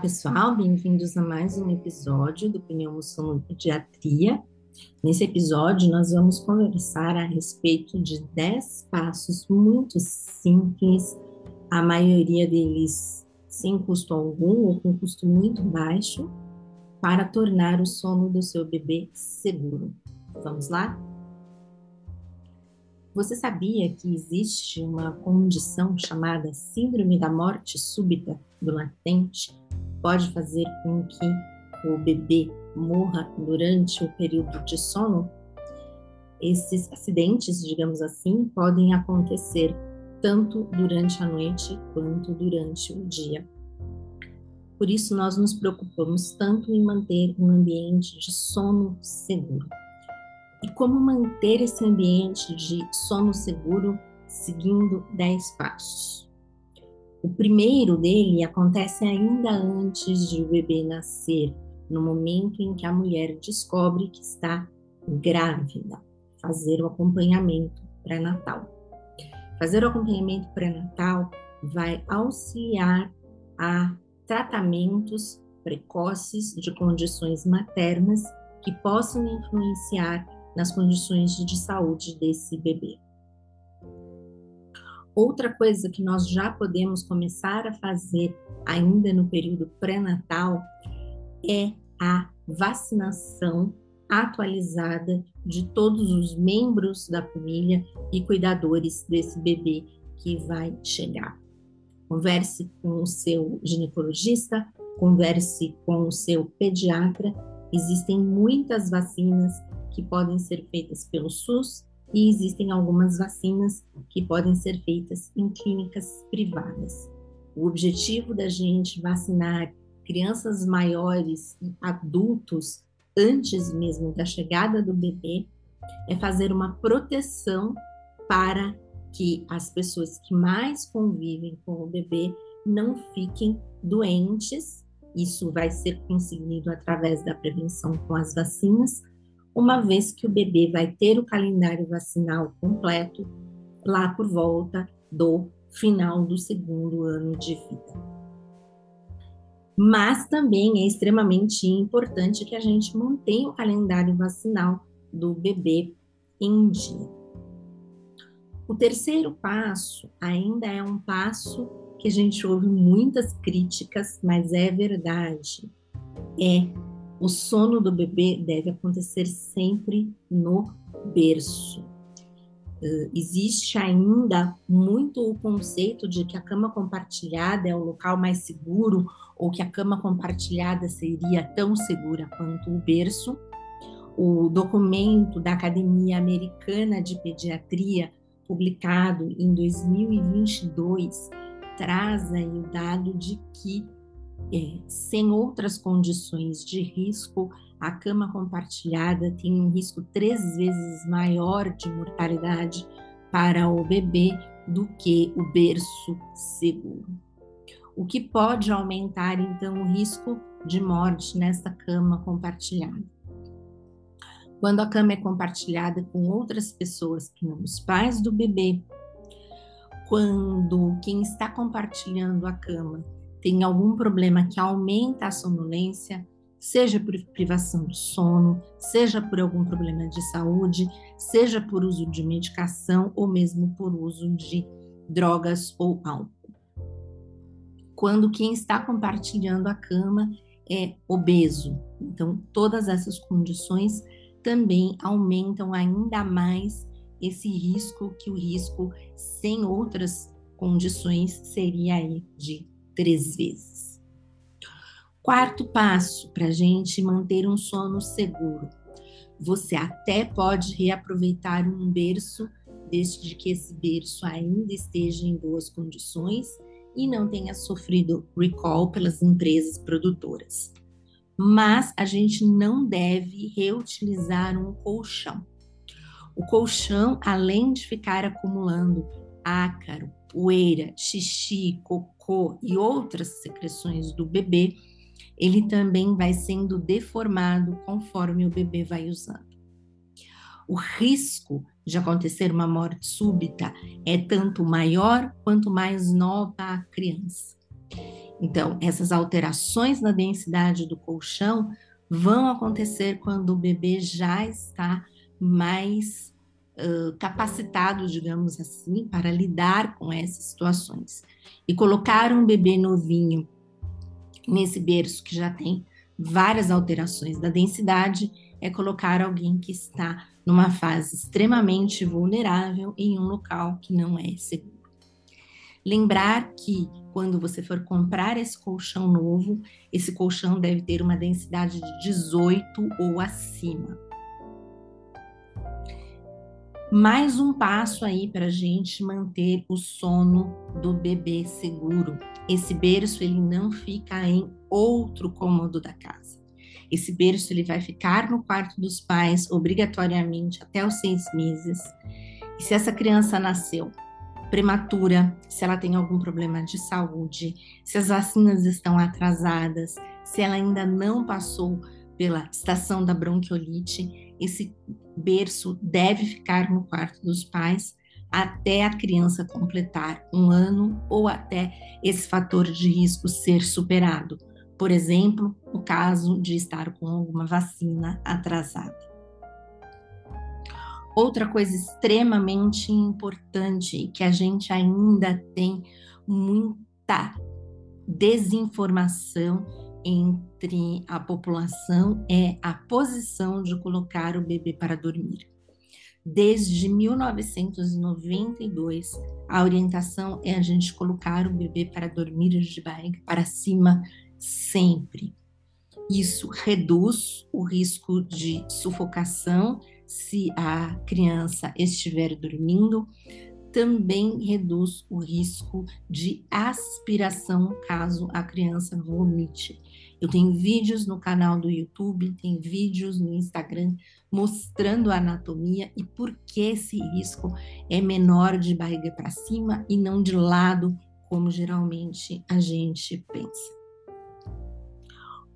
pessoal, bem-vindos a mais um episódio do Pneumosomodiatria. Nesse episódio, nós vamos conversar a respeito de 10 passos muito simples, a maioria deles sem custo algum ou com custo muito baixo, para tornar o sono do seu bebê seguro. Vamos lá? Você sabia que existe uma condição chamada Síndrome da Morte Súbita do Latente? Pode fazer com que o bebê morra durante o período de sono? Esses acidentes, digamos assim, podem acontecer tanto durante a noite quanto durante o dia. Por isso, nós nos preocupamos tanto em manter um ambiente de sono seguro. E como manter esse ambiente de sono seguro seguindo 10 passos? O primeiro dele acontece ainda antes de o bebê nascer, no momento em que a mulher descobre que está grávida. Fazer o acompanhamento pré-natal. Fazer o acompanhamento pré-natal vai auxiliar a tratamentos precoces de condições maternas que possam influenciar nas condições de saúde desse bebê. Outra coisa que nós já podemos começar a fazer ainda no período pré-natal é a vacinação atualizada de todos os membros da família e cuidadores desse bebê que vai chegar. Converse com o seu ginecologista, converse com o seu pediatra. Existem muitas vacinas que podem ser feitas pelo SUS e existem algumas vacinas que podem ser feitas em clínicas privadas. O objetivo da gente vacinar crianças maiores e adultos antes mesmo da chegada do bebê é fazer uma proteção para que as pessoas que mais convivem com o bebê não fiquem doentes. Isso vai ser conseguido através da prevenção com as vacinas, uma vez que o bebê vai ter o calendário vacinal completo lá por volta do final do segundo ano de vida. Mas também é extremamente importante que a gente mantenha o calendário vacinal do bebê em dia. O terceiro passo ainda é um passo que a gente ouve muitas críticas, mas é verdade. É o sono do bebê deve acontecer sempre no berço. Uh, existe ainda muito o conceito de que a cama compartilhada é o local mais seguro ou que a cama compartilhada seria tão segura quanto o berço. O documento da Academia Americana de Pediatria, publicado em 2022, traz aí o dado de que é, sem outras condições de risco, a cama compartilhada tem um risco três vezes maior de mortalidade para o bebê do que o berço seguro. O que pode aumentar então o risco de morte nesta cama compartilhada. Quando a cama é compartilhada com outras pessoas que não os pais do bebê, quando quem está compartilhando a cama tem algum problema que aumenta a sonolência, seja por privação de sono, seja por algum problema de saúde, seja por uso de medicação ou mesmo por uso de drogas ou álcool. Quando quem está compartilhando a cama é obeso. Então, todas essas condições também aumentam ainda mais esse risco, que o risco sem outras condições seria aí de três vezes. Quarto passo para a gente manter um sono seguro. Você até pode reaproveitar um berço, desde que esse berço ainda esteja em boas condições e não tenha sofrido recall pelas empresas produtoras. Mas a gente não deve reutilizar um colchão. O colchão, além de ficar acumulando ácaro, poeira, xixi, cocô e outras secreções do bebê, ele também vai sendo deformado conforme o bebê vai usando. O risco de acontecer uma morte súbita é tanto maior quanto mais nova a criança. Então, essas alterações na densidade do colchão vão acontecer quando o bebê já está mais capacitado, digamos assim, para lidar com essas situações. E colocar um bebê novinho nesse berço que já tem várias alterações da densidade é colocar alguém que está numa fase extremamente vulnerável em um local que não é seguro. Lembrar que quando você for comprar esse colchão novo, esse colchão deve ter uma densidade de 18 ou acima. Mais um passo aí para a gente manter o sono do bebê seguro. Esse berço ele não fica em outro cômodo da casa. Esse berço ele vai ficar no quarto dos pais obrigatoriamente até os seis meses. E se essa criança nasceu prematura, se ela tem algum problema de saúde, se as vacinas estão atrasadas, se ela ainda não passou pela estação da bronquiolite, esse berço deve ficar no quarto dos pais até a criança completar um ano ou até esse fator de risco ser superado. Por exemplo, no caso de estar com alguma vacina atrasada. Outra coisa extremamente importante que a gente ainda tem muita desinformação entre a população é a posição de colocar o bebê para dormir. Desde 1992, a orientação é a gente colocar o bebê para dormir de barriga para cima sempre. Isso reduz o risco de sufocação se a criança estiver dormindo, também reduz o risco de aspiração caso a criança vomite. Eu tenho vídeos no canal do YouTube, tem vídeos no Instagram mostrando a anatomia e por que esse risco é menor de barriga para cima e não de lado, como geralmente a gente pensa.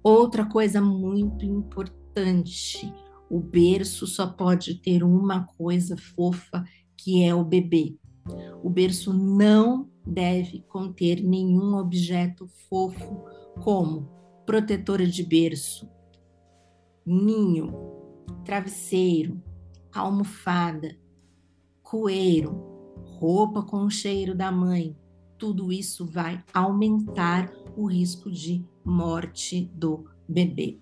Outra coisa muito importante, o berço só pode ter uma coisa fofa, que é o bebê. O berço não deve conter nenhum objeto fofo, como protetora de berço, ninho, travesseiro, almofada, coeiro, roupa com o cheiro da mãe. Tudo isso vai aumentar o risco de morte do bebê.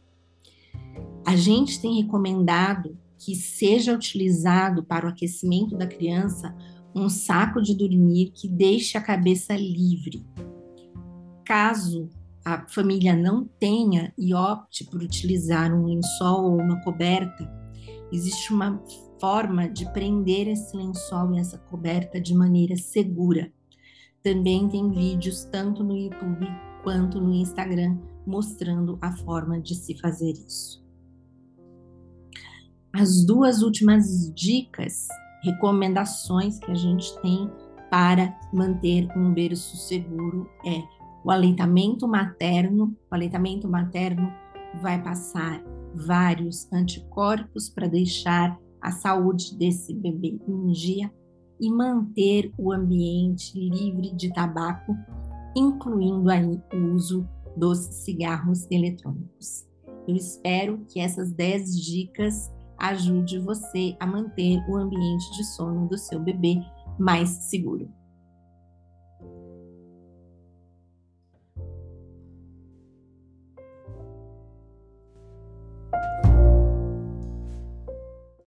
A gente tem recomendado que seja utilizado para o aquecimento da criança um saco de dormir que deixe a cabeça livre. Caso a família não tenha e opte por utilizar um lençol ou uma coberta, existe uma forma de prender esse lençol e essa coberta de maneira segura. Também tem vídeos tanto no YouTube quanto no Instagram mostrando a forma de se fazer isso. As duas últimas dicas, recomendações que a gente tem para manter um berço seguro é o aleitamento materno. O aleitamento materno vai passar vários anticorpos para deixar a saúde desse bebê em dia e manter o ambiente livre de tabaco, incluindo aí o uso dos cigarros eletrônicos. Eu espero que essas 10 dicas ajude você a manter o ambiente de sono do seu bebê mais seguro.